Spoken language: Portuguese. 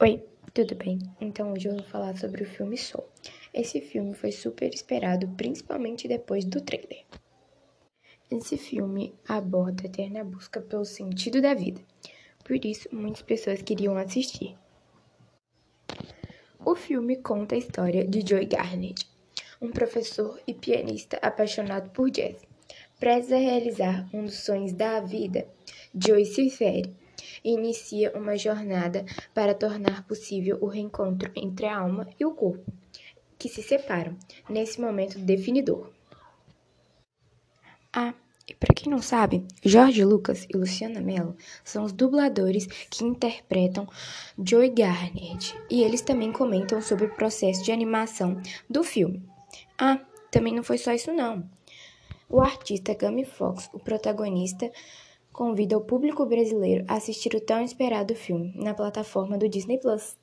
Oi, tudo bem? Então hoje eu vou falar sobre o filme Soul. Esse filme foi super esperado, principalmente depois do trailer. Esse filme aborda a eterna busca pelo sentido da vida. Por isso, muitas pessoas queriam assistir. O filme conta a história de Joey Garnett, um professor e pianista apaixonado por jazz. Prestes a realizar um dos sonhos da vida, Joey se fere inicia uma jornada para tornar possível o reencontro entre a alma e o corpo, que se separam nesse momento definidor. Ah, e para quem não sabe, Jorge Lucas e Luciana Mello são os dubladores que interpretam Joey Garnett, e eles também comentam sobre o processo de animação do filme. Ah, também não foi só isso não. O artista Gami Fox, o protagonista, convida o público brasileiro a assistir o tão esperado filme na plataforma do Disney Plus.